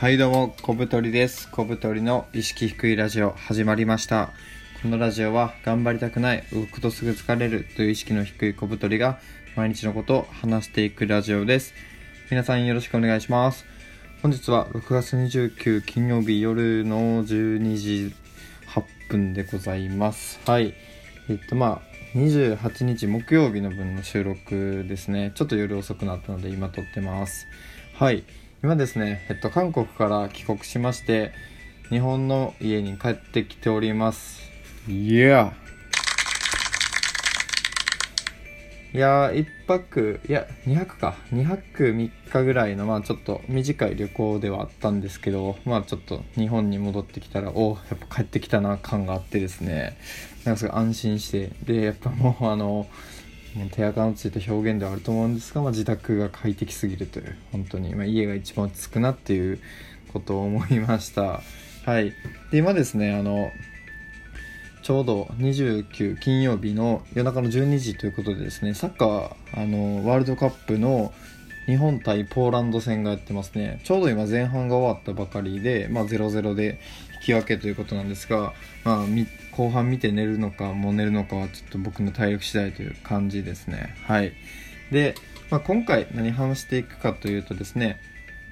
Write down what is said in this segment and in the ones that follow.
はいどうも、小太りです。小太りの意識低いラジオ始まりました。このラジオは頑張りたくない、動くとすぐ疲れるという意識の低い小太りが毎日のことを話していくラジオです。皆さんよろしくお願いします。本日は6月29金曜日夜の12時8分でございます。はい。えっとまあ、28日木曜日の分の収録ですね。ちょっと夜遅くなったので今撮ってます。はい。今ですね、えっと、韓国から帰国しまして、日本の家に帰ってきております。いやいやー、一泊、いや、二泊か。二泊三日ぐらいの、まあちょっと短い旅行ではあったんですけど、まあちょっと日本に戻ってきたら、おやっぱ帰ってきたな感があってですね、なんかすごい安心して、で、やっぱもうあの、もう手垢のついた表現ではあると思うんですが、まあ、自宅が快適すぎるという本当に、まあ、家が一番落ち着くなっていうことを思いました。はい。で今ですねあのちょうど29金曜日の夜中の12時ということでですねサッカーあのワールドカップの日本対ポーランド戦がやってますね。ちょうど今前半が終わったばかりで、まあ、0-0で引き分けということなんですが、まあ、み後半見て寝るのかもう寝るのかはちょっと僕の体力次第という感じですね。はい。で、まあ、今回何話していくかというとですね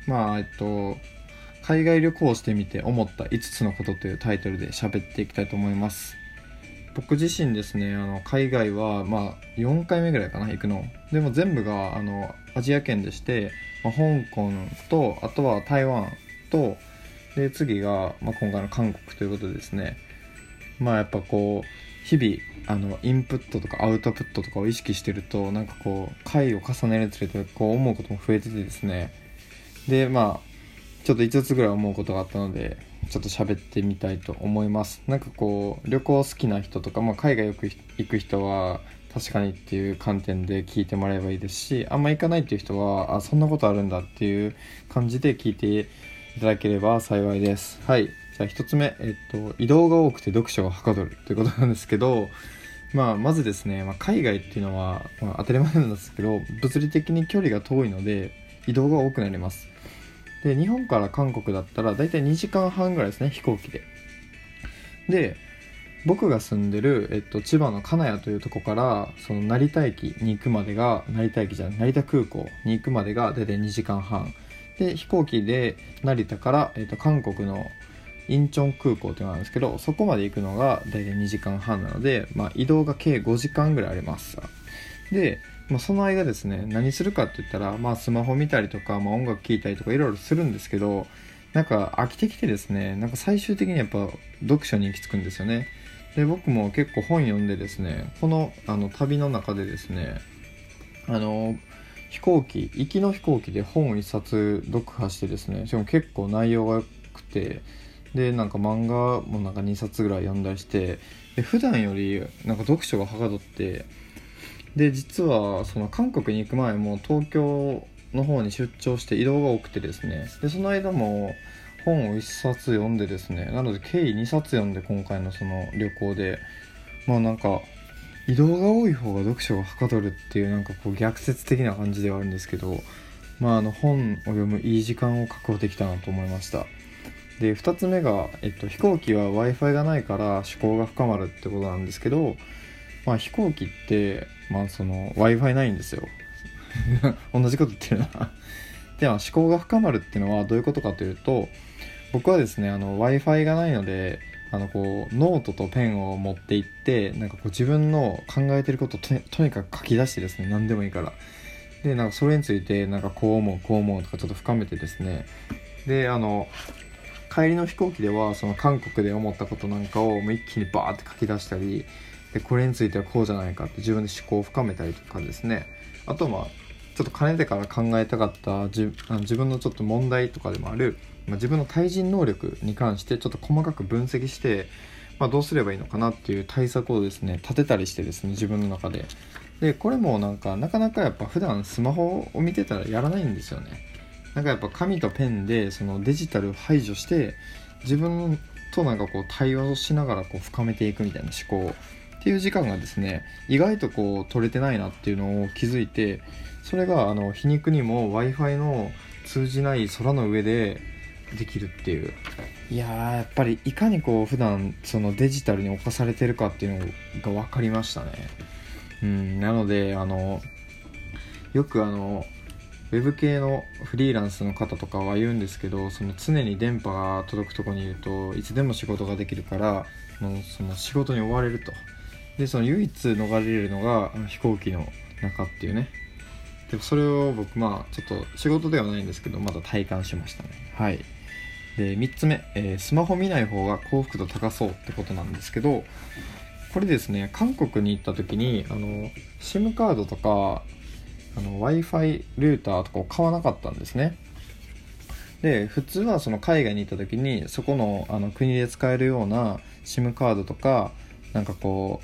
まあえっと海外旅行をしてみて思った5つのことというタイトルで喋っていきたいと思います。僕自身ですねあの海外はまあ4回目ぐらいかな行くの。でも全部があのアジア圏でして、まあ、香港とあとは台湾とで次が、まあ、今回の韓国ということでですね。まあやっぱこう日々あのインプットとかアウトプットとかを意識してるとなんかこう回を重ねるにつれてこう思うことも増えててですね。でまあちょっと5つぐらい思うことがあったのでちょっと喋ってみたいと思います。なんかこう旅行好きな人とか、まあ、海外よく行く人は確かにっていう観点で聞いてもらえばいいですしあんま行かないっていう人はあそんなことあるんだっていう感じで聞いていただければ幸いです。はい。じゃあ1つ目、えっと、移動が多くて読書がはかどるということなんですけどまあ、まずですね、まあ、海外っていうのは、まあ、当たり前なんですけど物理的に距離が遠いので移動が多くなります。で日本から韓国だったら大体2時間半ぐらいですね飛行機で。で僕が住んでる、えっと、千葉の金谷というとこからその成田駅に行くまでが成田駅じゃない成田空港に行くまでが大体2時間半。で飛行機で成田から、えっと、韓国のインチョン空港っていうのがあるんですけどそこまで行くのが大体2時間半なので、まあ、移動が計5時間ぐらいあります。で、まあ、その間ですね何するかって言ったら、まあ、スマホ見たりとか、まあ、音楽聴いたりとかいろいろするんですけどなんか飽きてきてですねなんか最終的にやっぱ読書に行き着くんですよね。で僕も結構本読んでですねこのあの旅の中でですねあの飛行機行きの飛行機で本を一冊読破してですねしかも結構内容が良くてでなんか漫画もなんか2冊ぐらい読んだりしてで普段よりなんか読書がはかどってで実はその韓国に行く前も東京の方に出張して移動が多くてですねでその間も本を1冊読んでですねなので計2冊読んで今回のその旅行でまあなんか移動が多い方が読書がはかどるっていうなんかこう逆説的な感じではあるんですけどまああの本を読むいい時間を確保できたなと思いました。で2つ目が、えっと、飛行機は w i f i がないから思考が深まるってことなんですけど、まあ、飛行機って、まあ、その w i f i ないんですよ。同じこと言ってるな。では思考が深まるっていうのはどういうことかというと僕はですね w i f i がないのであのこうノートとペンを持って行ってなんかこう自分の考えてることをととにかく書き出してですね何でもいいから。でなんかそれについてなんかこう思うこう思うとかちょっと深めてですね。であの帰りの飛行機ではその韓国で思ったことなんかをもう一気にバーって書き出したりでこれについてはこうじゃないかって自分で思考を深めたりとかですね。あとまあちょっとかねてから考えたかった自分のちょっと問題とかでもある、まあ、自分の対人能力に関してちょっと細かく分析して、まあ、どうすればいいのかなっていう対策をですね立てたりしてですね自分の中で。でこれもなんかなかなかやっぱ普段スマホを見てたらやらないんですよね。なんかやっぱ紙とペンでそのデジタルを排除して自分となんかこう対話をしながらこう深めていくみたいな思考っていう時間がですね意外とこう取れてないなっていうのを気づいてそれがあの皮肉にも w i f i の通じない空の上でできるっていう。いややっぱりいかにこう普段そのデジタルに侵されてるかっていうのが分かりましたね。うんなのであのよくあのウェブ系のフリーランスの方とかは言うんですけどその常に電波が届くとこにいるといつでも仕事ができるからもうその仕事に追われると。でその唯一逃れるのが飛行機の中っていうね。でそれを僕まあちょっと仕事ではないんですけどまだ体感しましたね。はい。で3つ目、えー、スマホ見ない方が幸福度高そうってことなんですけどこれですね韓国に行った時にあの SIM カードとか w i f i ルーターとかを買わなかったんですね。で普通はその海外に行った時にそこのあの国で使えるような SIM カードとかなんかこ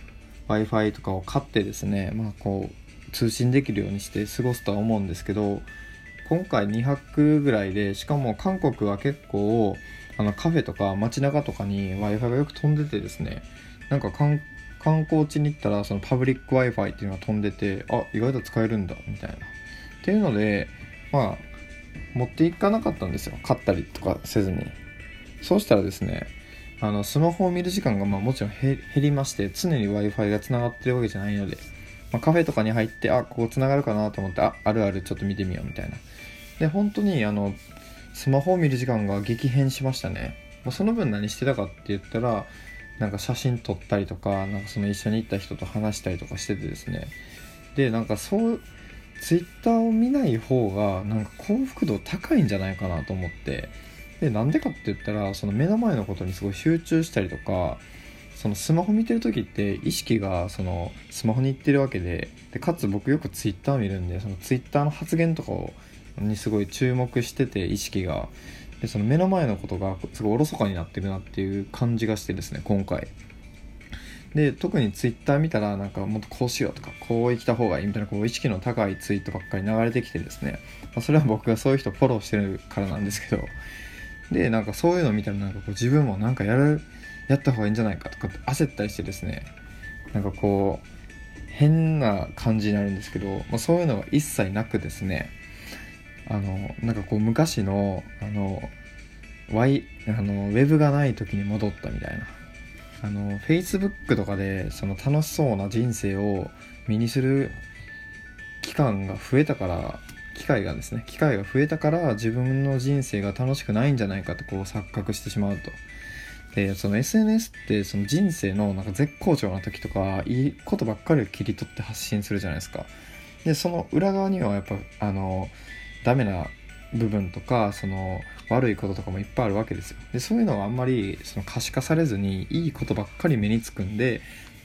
う w i f i とかを買ってですねまあこう通信できるようにして過ごすとは思うんですけど今回2泊ぐらいでしかも韓国は結構あのカフェとか街中とかに w i f i がよく飛んでてですねなんか観光地に行ったらそのパブリック w i f i っていうのが飛んでてあ意外と使えるんだみたいな。っていうのでまあ持っていかなかったんですよ。買ったりとかせずに。そうしたらですねあのスマホを見る時間がまあもちろん減りまして常に w i f i がつながってるわけじゃないので、まあ、カフェとかに入ってあここつながるかなと思ってああるあるちょっと見てみようみたいな。で本当にあのスマホを見る時間が激変しましたね、まあ、その分何してたかって言ったらなんか写真撮ったりとかなんかその一緒に行った人と話したりとかしててですね。でなんかそうツイッターを見ない方がなんか幸福度高いんじゃないかなと思って。でなんでかって言ったらその目の前のことにすごい集中したりとかそのスマホ見てる時って意識がそのスマホに行ってるわけででかつ僕よくツイッター見るんでそのツイッターの発言とかをにすごい注目してて意識が。でその目の前のことがすごいおろそかになってるなっていう感じがしてですね今回。で特にツイッター見たらなんかもっとこうしようとかこう生きた方がいいみたいなこう意識の高いツイートばっかり流れてきてですね、まあ、それは僕がそういう人フォローしてるからなんですけど。でなんかそういうの見たらなんかこう自分もなんかやるやった方がいいんじゃないかとかって焦ったりしてですねなんかこう変な感じになるんですけど、まあ、そういうのが一切なくですねあのなんかこう昔のあの Y あのウェブがない時に戻ったみたいな。あの Facebook とかでその楽しそうな人生を身にする期間が増えたから機会がですね機会が増えたから自分の人生が楽しくないんじゃないかとこう錯覚してしまうと。でその SNS ってその人生のなんか絶好調な時とかいいことばっかりを切り取って発信するじゃないですか。でその裏側にはやっぱあのダメな部分とかその悪いこととかもいっぱいあるわけですよ。でそういうのはあんまりその可視化されずにいいことばっかり目につくんで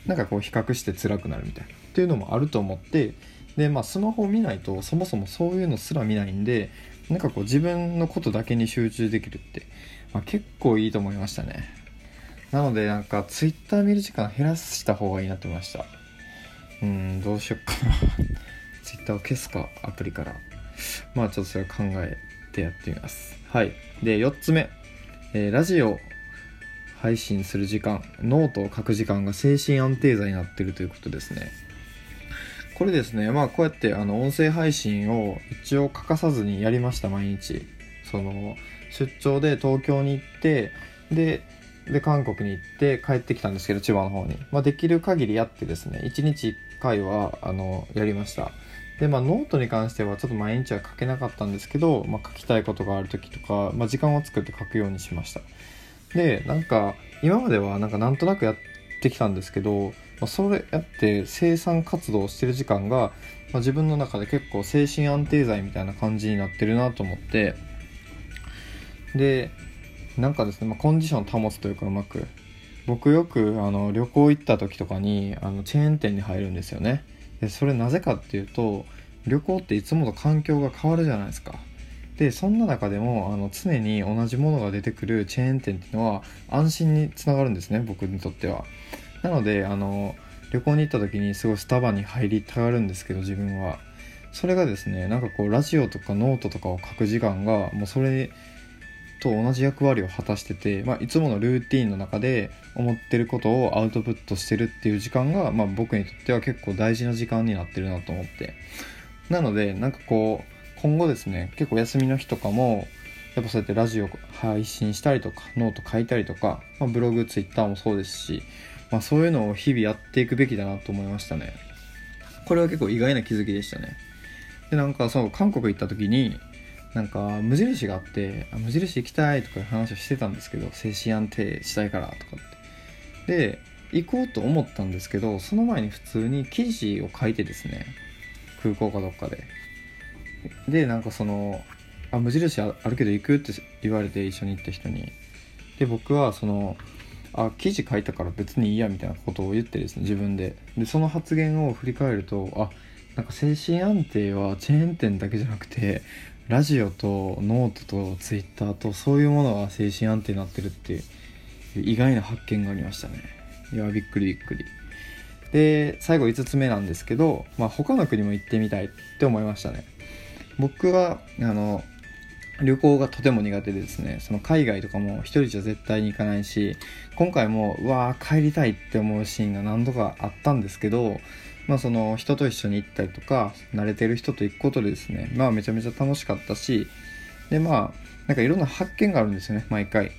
なんかこう比較して辛くなるみたいな。っていうのもあると思ってでまあスマホを見ないとそもそもそういうのすら見ないんでなんかこう自分のことだけに集中できるって、まあ、結構いいと思いましたね。なのでなんか Twitter 見る時間減らした方がいいなって思いました。うんどうしよっかな。Twitter を消すかアプリから。まあちょっとそれ考えてやってみます。はい。で4つ目、えー、ラジオ配信する時間。ノートを書く時間が精神安定剤になってるということですね。これですね。まあこうやってあの音声配信を一応欠かさずにやりました毎日。その出張で東京に行ってでで韓国に行って帰ってきたんですけど千葉の方に、まあ、できる限りやってですね1日1回はあのやりました。でまあノートに関してはちょっと毎日は書けなかったんですけど、まあ、書きたいことがある時とか、まあ、時間を作って書くようにしました。でなんか今まではなんかなんとなくやってきたんですけど、まあ、それやって生産活動をしてる時間が、まあ、自分の中で結構精神安定剤みたいな感じになってるなと思って。でなんかですね、まあ、コンディション保つというかうまく僕よくあの旅行行った時とかにあのチェーン店に入るんですよね。でそれなぜかっていうと旅行っていつもと環境が変わるじゃないですか。でそんな中でもあの常に同じものが出てくるチェーン店っていうのは安心につながるんですね僕にとっては。なのであの旅行に行った時にすごいスタバに入りたがるんですけど自分は。それがですねなんかこうラジオとかノートとかを書く時間がもうそれと同じ役割を果たしてて、まあ、いつものルーティンの中で思ってることをアウトプットしてるっていう時間が、まあ、僕にとっては結構大事な時間になってるなと思って。なのでなんかこう今後ですね結構休みの日とかもやっぱそうやってラジオ配信したりとかノート書いたりとか、まあ、ブログツイッターもそうですし、まあ、そういうのを日々やっていくべきだなと思いましたね。これは結構意外な気づきでしたね。でなんかそう韓国行った時になんか無印があって無印行きたいとか話をしてたんですけど精神安定したいからとかって。で行こうと思ったんですけどその前に普通に記事を書いてですね空港かどっかで。でなんかその「あ無印あるけど行く?」って言われて一緒に行った人に。で僕はその「あ記事書いたから別にいいや」みたいなことを言ってですね自分で。でその発言を振り返るとあなんか精神安定はチェーン店だけじゃなくてラジオとノートとツイッターとそういうものが精神安定になってるっていう意外な発見がありましたね。いやびっくりびっくり。で最後5つ目なんですけど、まあ、他の国も行ってみたいって思いましたね。僕はあの旅行がとても苦手でですね。その海外とかも一人じゃ絶対に行かないし今回もうわー帰りたいって思うシーンが何度かあったんですけどまあ、その人と一緒に行ったりとか慣れてる人と行くことでですねまあめちゃめちゃ楽しかったしでまあなんかいろんな発見があるんですよね毎回。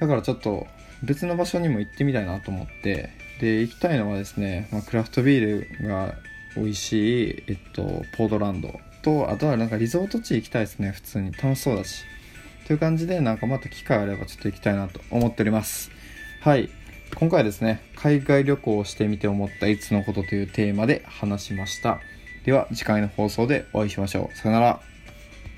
だからちょっと別の場所にも行ってみたいなと思ってで行きたいのはですね、まあ、クラフトビールが美味しい、えっと、ポートランド。とあとはなんかリゾート地行きたいですね普通に。楽しそうだし。という感じでなんかまた機会あればちょっと行きたいなと思っております。はい。今回はですね、海外旅行をしてみて思ったいつのことというテーマで話しました。では次回の放送でお会いしましょう。さよなら。